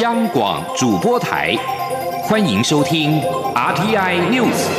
央广主播台，欢迎收听 RTI News。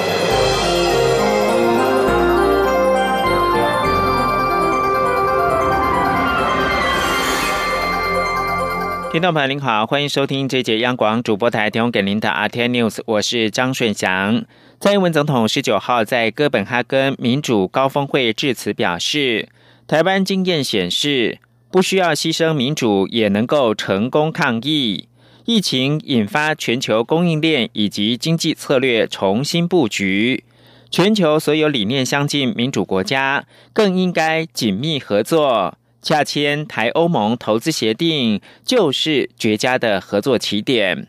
听众朋友您好，欢迎收听这节央广主播台提供给您的 RTI News，我是张顺祥。蔡英文总统十九号在哥本哈根民主高峰会致辞表示，台湾经验显示。不需要牺牲民主也能够成功抗疫。疫情引发全球供应链以及经济策略重新布局，全球所有理念相近民主国家更应该紧密合作。洽签台欧盟投资协定就是绝佳的合作起点。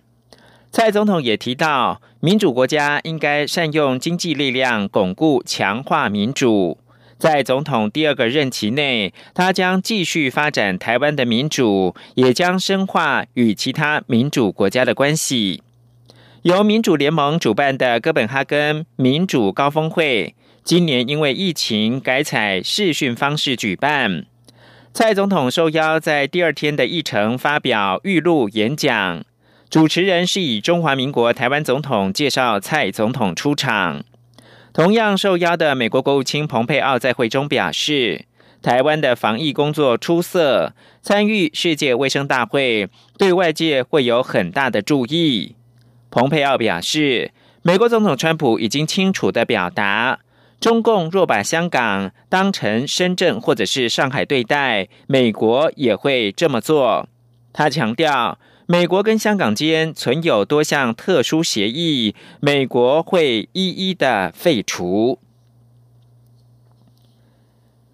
蔡总统也提到，民主国家应该善用经济力量巩固强化民主。在总统第二个任期内，他将继续发展台湾的民主，也将深化与其他民主国家的关系。由民主联盟主办的哥本哈根民主高峰会，今年因为疫情改采视讯方式举办。蔡总统受邀在第二天的议程发表预录演讲，主持人是以中华民国台湾总统介绍蔡总统出场。同样受邀的美国国务卿蓬佩奥在会中表示，台湾的防疫工作出色，参与世界卫生大会对外界会有很大的注意。蓬佩奥表示，美国总统川普已经清楚的表达，中共若把香港当成深圳或者是上海对待，美国也会这么做。他强调。美国跟香港间存有多项特殊协议，美国会一一的废除。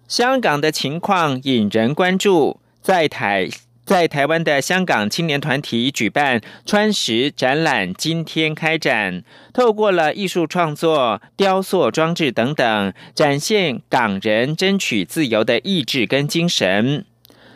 香港的情况引人关注，在台在台湾的香港青年团体举办川石展览，今天开展，透过了艺术创作、雕塑装置等等，展现港人争取自由的意志跟精神。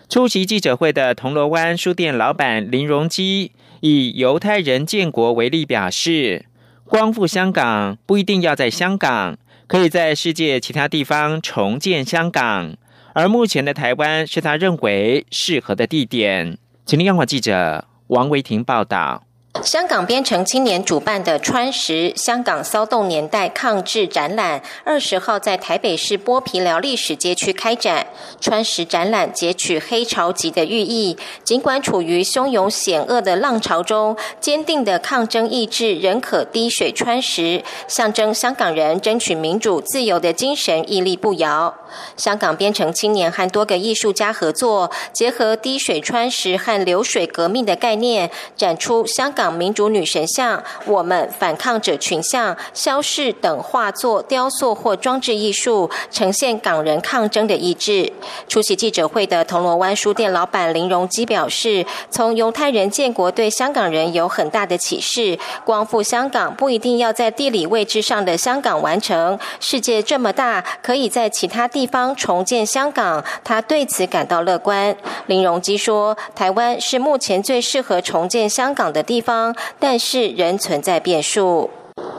出席记者会的铜锣湾书店老板林荣基以犹太人建国为例，表示：光复香港不一定要在香港，可以在世界其他地方重建香港。而目前的台湾是他认为适合的地点。请听央广记者王维婷报道。香港编程青年主办的“川石香港骚动年代抗制展览”，二十号在台北市剥皮寮历史街区开展。川石展览截取黑潮级的寓意，尽管处于汹涌险恶的浪潮中，坚定的抗争意志仍可滴水穿石，象征香港人争取民主自由的精神屹立不摇。香港编程青年和多个艺术家合作，结合滴水穿石和流水革命的概念，展出香港。民主女神像、我们反抗者群像、消逝等画作、雕塑或装置艺术，呈现港人抗争的意志。出席记者会的铜锣湾书店老板林荣基表示：“从犹太人建国对香港人有很大的启示。光复香港不一定要在地理位置上的香港完成，世界这么大，可以在其他地方重建香港。他对此感到乐观。”林荣基说：“台湾是目前最适合重建香港的地方。”但是仍存在变数，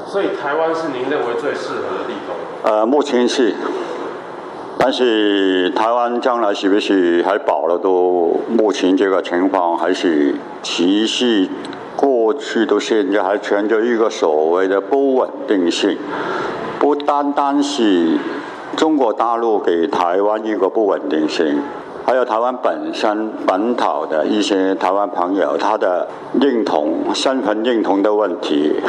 所以台湾是您认为最适合的地方？呃，目前是，但是台湾将来是不是还保了？都目前这个情况还是持续，过去到现在还存着一个所谓的不稳定性，不单单是中国大陆给台湾一个不稳定性。还有台湾本身本土的一些台湾朋友，他的认同、身份认同的问题。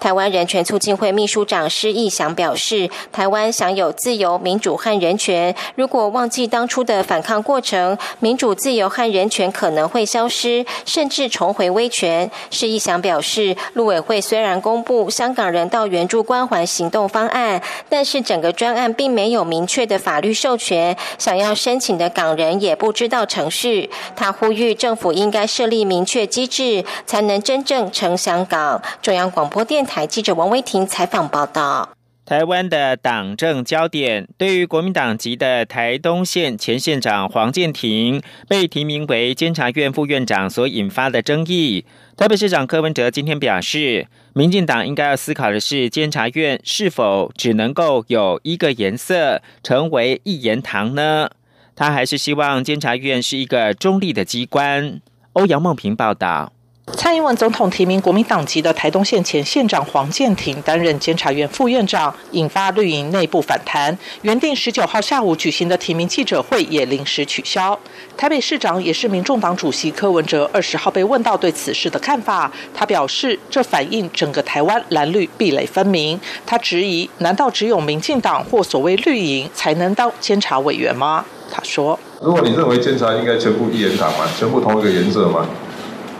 台湾人权促进会秘书长施义祥表示：“台湾享有自由、民主和人权。如果忘记当初的反抗过程，民主、自由和人权可能会消失，甚至重回威权。”施义祥表示：“陆委会虽然公布香港人道援助关怀行动方案，但是整个专案并没有明确的法律授权，想要申请的港人也不知道程序。”他呼吁政府应该设立明确机制，才能真正成香港。中央广播电。台记者王威婷采访报道：台湾的党政焦点，对于国民党籍的台东县前县长黄建庭被提名为监察院副院长所引发的争议，台北市长柯文哲今天表示，民进党应该要思考的是，监察院是否只能够有一个颜色，成为一言堂呢？他还是希望监察院是一个中立的机关。欧阳梦平报道。蔡英文总统提名国民党籍的台东县前县长黄建庭担任监察院副院长，引发绿营内部反弹。原定十九号下午举行的提名记者会也临时取消。台北市长也是民众党主席柯文哲二十号被问到对此事的看法，他表示这反映整个台湾蓝绿壁垒分明。他质疑：难道只有民进党或所谓绿营才能当监察委员吗？他说：如果你认为监察应该全部一言堂吗？全部同一个颜色吗？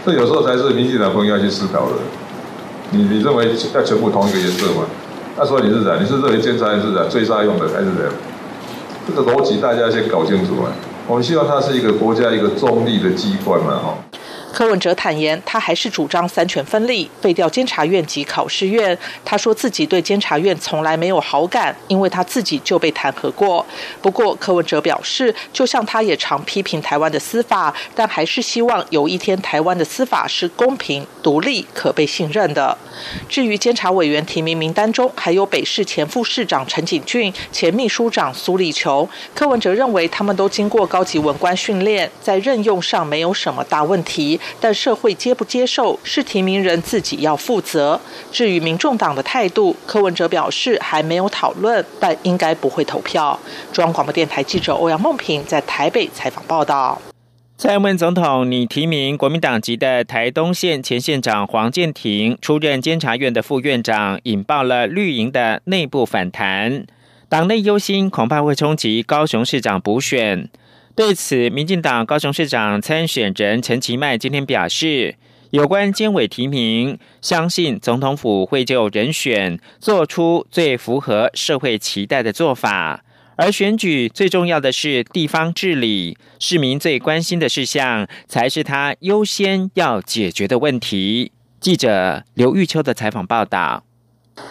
这有时候才是民进党朋友要去思考的。你你认为要全部同一个颜色吗？那说你是怎？你是认为监察院是怎追杀用的，还是怎样？这个逻辑大家先搞清楚啊！我们希望它是一个国家一个中立的机关嘛，哈。柯文哲坦言，他还是主张三权分立，废掉监察院及考试院。他说自己对监察院从来没有好感，因为他自己就被弹劾过。不过，柯文哲表示，就像他也常批评台湾的司法，但还是希望有一天台湾的司法是公平、独立、可被信任的。至于监察委员提名名单中，还有北市前副市长陈景俊、前秘书长苏立球，柯文哲认为他们都经过高级文官训练，在任用上没有什么大问题。但社会接不接受是提名人自己要负责。至于民众党的态度，柯文哲表示还没有讨论，但应该不会投票。中央广播电台记者欧阳梦平在台北采访报道。蔡英文总统拟提名国民党籍的台东县前县长黄建庭出任监察院的副院长，引爆了绿营的内部反弹。党内忧心恐怕会冲击高雄市长补选。对此，民进党高雄市长参选人陈其迈今天表示，有关监委提名，相信总统府会就人选做出最符合社会期待的做法。而选举最重要的是地方治理，市民最关心的事项才是他优先要解决的问题。记者刘玉秋的采访报道。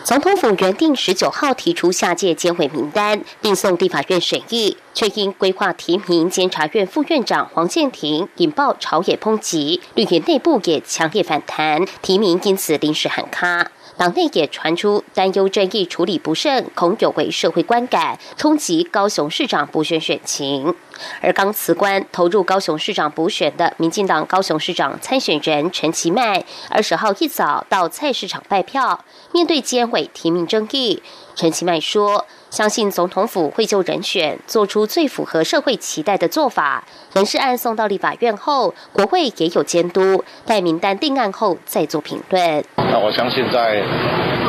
总统府原定十九号提出下届监委名单，并送地法院审议，却因规划提名监察院副院长黄建庭，引爆朝野抨击，绿营内部也强烈反弹，提名因此临时喊卡。党内也传出担忧争议处理不慎，恐有违社会观感，冲击高雄市长补选选情。而刚辞官投入高雄市长补选的民进党高雄市长参选人陈其迈，二十号一早到菜市场拜票。面对监委提名争议，陈其迈说：“相信总统府会就人选做出最符合社会期待的做法。人事案送到立法院后，国会也有监督，待名单定案后再做评论。”那我相信在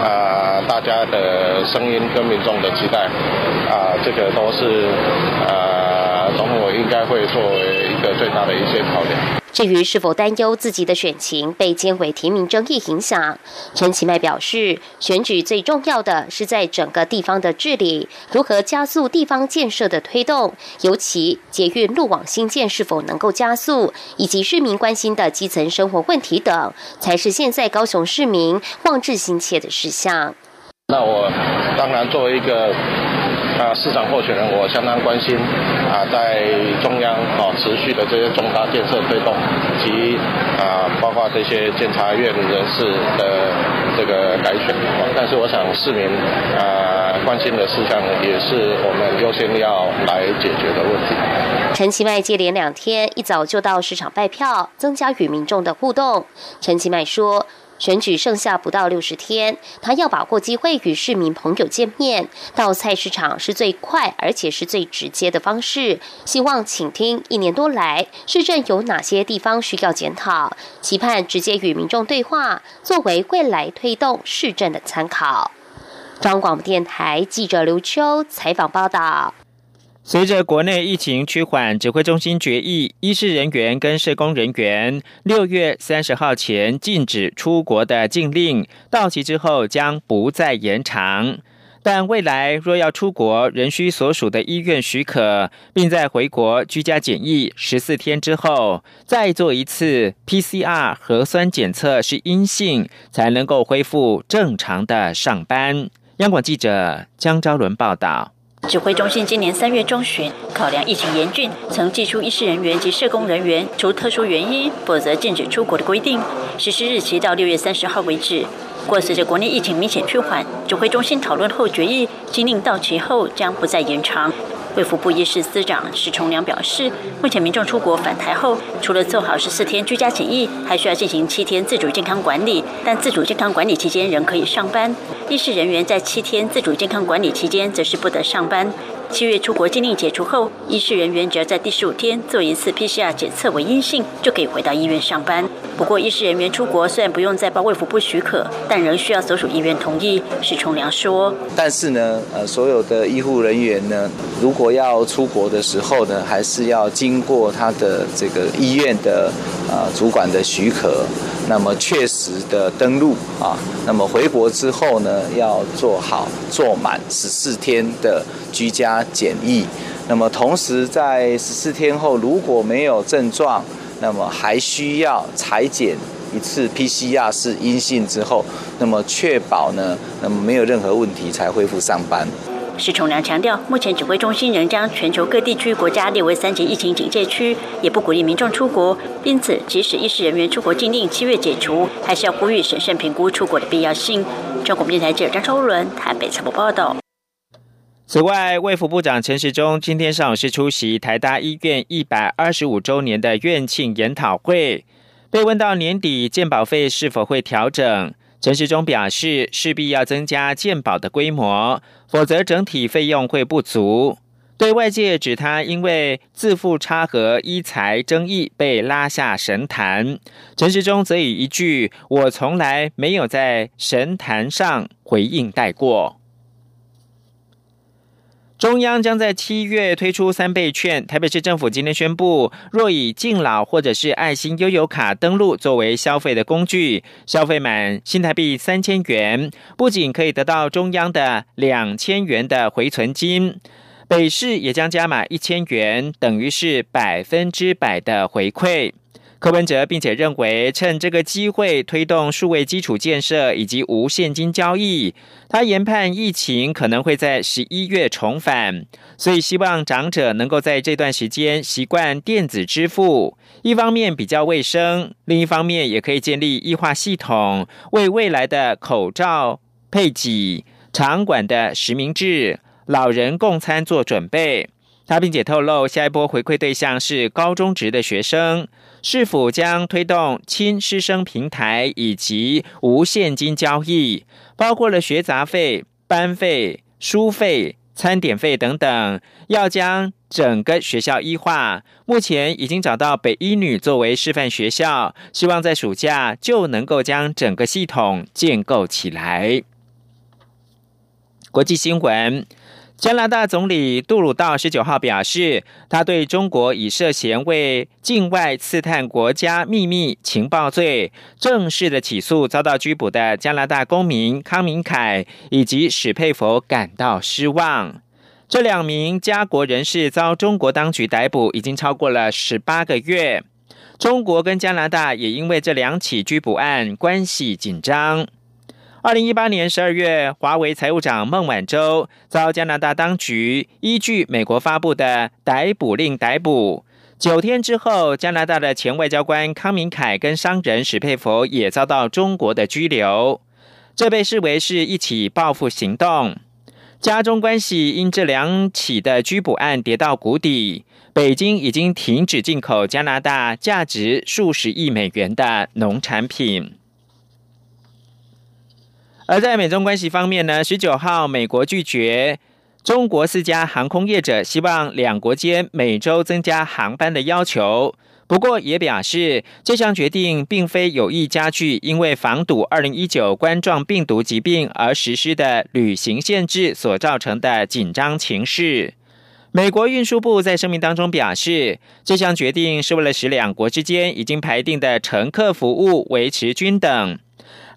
啊大家的声音跟民众的期待啊，这个都是啊总统应该会作为一个最大的一些考量。至于是否担忧自己的选情被监委提名争议影响，陈其迈表示，选举最重要的是在整个地方的治理，如何加速地方建设的推动，尤其捷运路网新建是否能够加速，以及市民关心的基层生活问题等，才是现在高雄市民望志心切的事项。那我当然作为一个。啊，市长候选人，我相当关心啊，在中央啊持续的这些重大建设推动，及啊包括这些监察院人士的这个改选。但是，我想市民啊关心的事项，也是我们优先要来解决的问题。陈其迈接连两天一早就到市场拜票，增加与民众的互动。陈其迈说。选举剩下不到六十天，他要把握机会与市民朋友见面。到菜市场是最快而且是最直接的方式。希望请听一年多来市政有哪些地方需要检讨，期盼直接与民众对话，作为未来推动市政的参考。中广电台记者刘秋采访报道。随着国内疫情趋缓，指挥中心决议，医师人员跟社工人员六月三十号前禁止出国的禁令到期之后将不再延长。但未来若要出国，仍需所属的医院许可，并在回国居家检疫十四天之后再做一次 PCR 核酸检测是阴性，才能够恢复正常的上班。央广记者江昭伦报道。指挥中心今年三月中旬，考量疫情严峻，曾寄出医师人员及社工人员除特殊原因，否则禁止出国的规定，实施日期到六月三十号为止。过随着国内疫情明显趋缓，指挥中心讨论后决议，禁令到期后将不再延长。卫福部医师司长石崇良表示，目前民众出国返台后，除了做好十四天居家检疫，还需要进行七天自主健康管理。但自主健康管理期间仍可以上班，医师人员在七天自主健康管理期间则是不得上班。七月出国禁令解除后，医师人员只要在第十五天做一次 PCR 检测为阴性，就可以回到医院上班。不过，医师人员出国虽然不用再报卫福部许可，但仍需要所属医院同意。史崇良说：“但是呢，呃，所有的医护人员呢，如果要出国的时候呢，还是要经过他的这个医院的呃主管的许可，那么确实的登录啊，那么回国之后呢，要做好做满十四天的居家。”检疫，那么同时在十四天后如果没有症状，那么还需要裁剪一次 PCR 是阴性之后，那么确保呢，那么没有任何问题才恢复上班。石崇良强调，目前指挥中心仍将全球各地区国家列为三级疫情警戒区，也不鼓励民众出国，因此即使医师人员出国禁令七月解除，还是要呼吁审慎评估出国的必要性。中国电台记者张超伦台北采访报道。此外，卫福部长陈时中今天上午是出席台大医院一百二十五周年的院庆研讨会，被问到年底健保费是否会调整，陈时中表示势必要增加健保的规模，否则整体费用会不足。对外界指他因为自负差和医财争议被拉下神坛，陈时中则以一句“我从来没有在神坛上”回应带过。中央将在七月推出三倍券。台北市政府今天宣布，若以敬老或者是爱心悠游卡登录作为消费的工具，消费满新台币三千元，不仅可以得到中央的两千元的回存金，北市也将加码一千元，等于是百分之百的回馈。柯文哲并且认为，趁这个机会推动数位基础建设以及无现金交易。他研判疫情可能会在十一月重返，所以希望长者能够在这段时间习惯电子支付。一方面比较卫生，另一方面也可以建立异化系统，为未来的口罩配给、场馆的实名制、老人共餐做准备。他并且透露，下一波回馈对象是高中职的学生，是否将推动亲师生平台以及无现金交易，包括了学杂费、班费、书费、餐点费等等，要将整个学校医化。目前已经找到北医女作为示范学校，希望在暑假就能够将整个系统建构起来。国际新闻。加拿大总理杜鲁道十九号表示，他对中国以涉嫌为境外刺探国家秘密情报罪正式的起诉遭到拘捕的加拿大公民康明凯以及史佩佛感到失望。这两名加国人士遭中国当局逮捕已经超过了十八个月，中国跟加拿大也因为这两起拘捕案关系紧张。二零一八年十二月，华为财务长孟晚舟遭加拿大当局依据美国发布的逮捕令逮捕。九天之后，加拿大的前外交官康明凯跟商人史佩佛也遭到中国的拘留。这被视为是一起报复行动。加中关系因这两起的拘捕案跌到谷底。北京已经停止进口加拿大价值数十亿美元的农产品。而在美中关系方面呢，十九号，美国拒绝中国四家航空业者希望两国间每周增加航班的要求。不过也表示，这项决定并非有意加剧因为防堵二零一九冠状病毒疾病而实施的旅行限制所造成的紧张情势。美国运输部在声明当中表示，这项决定是为了使两国之间已经排定的乘客服务维持均等。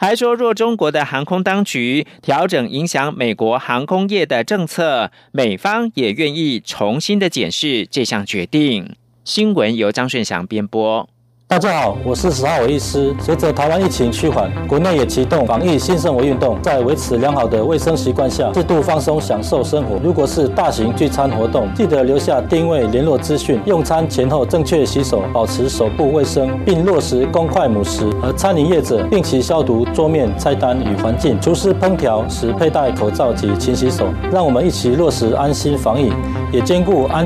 还说，若中国的航空当局调整影响美国航空业的政策，美方也愿意重新的检视这项决定。新闻由张顺祥编播。大家好，我是十号伟医师。随着台湾疫情趋缓，国内也启动防疫新生活运动，在维持良好的卫生习惯下，适度放松享受生活。如果是大型聚餐活动，记得留下定位联络资讯，用餐前后正确洗手，保持手部卫生，并落实公筷母食。而餐饮业者定期消毒桌面、菜单与环境，厨师烹调时佩戴口罩及勤洗手。让我们一起落实安心防疫，也兼顾安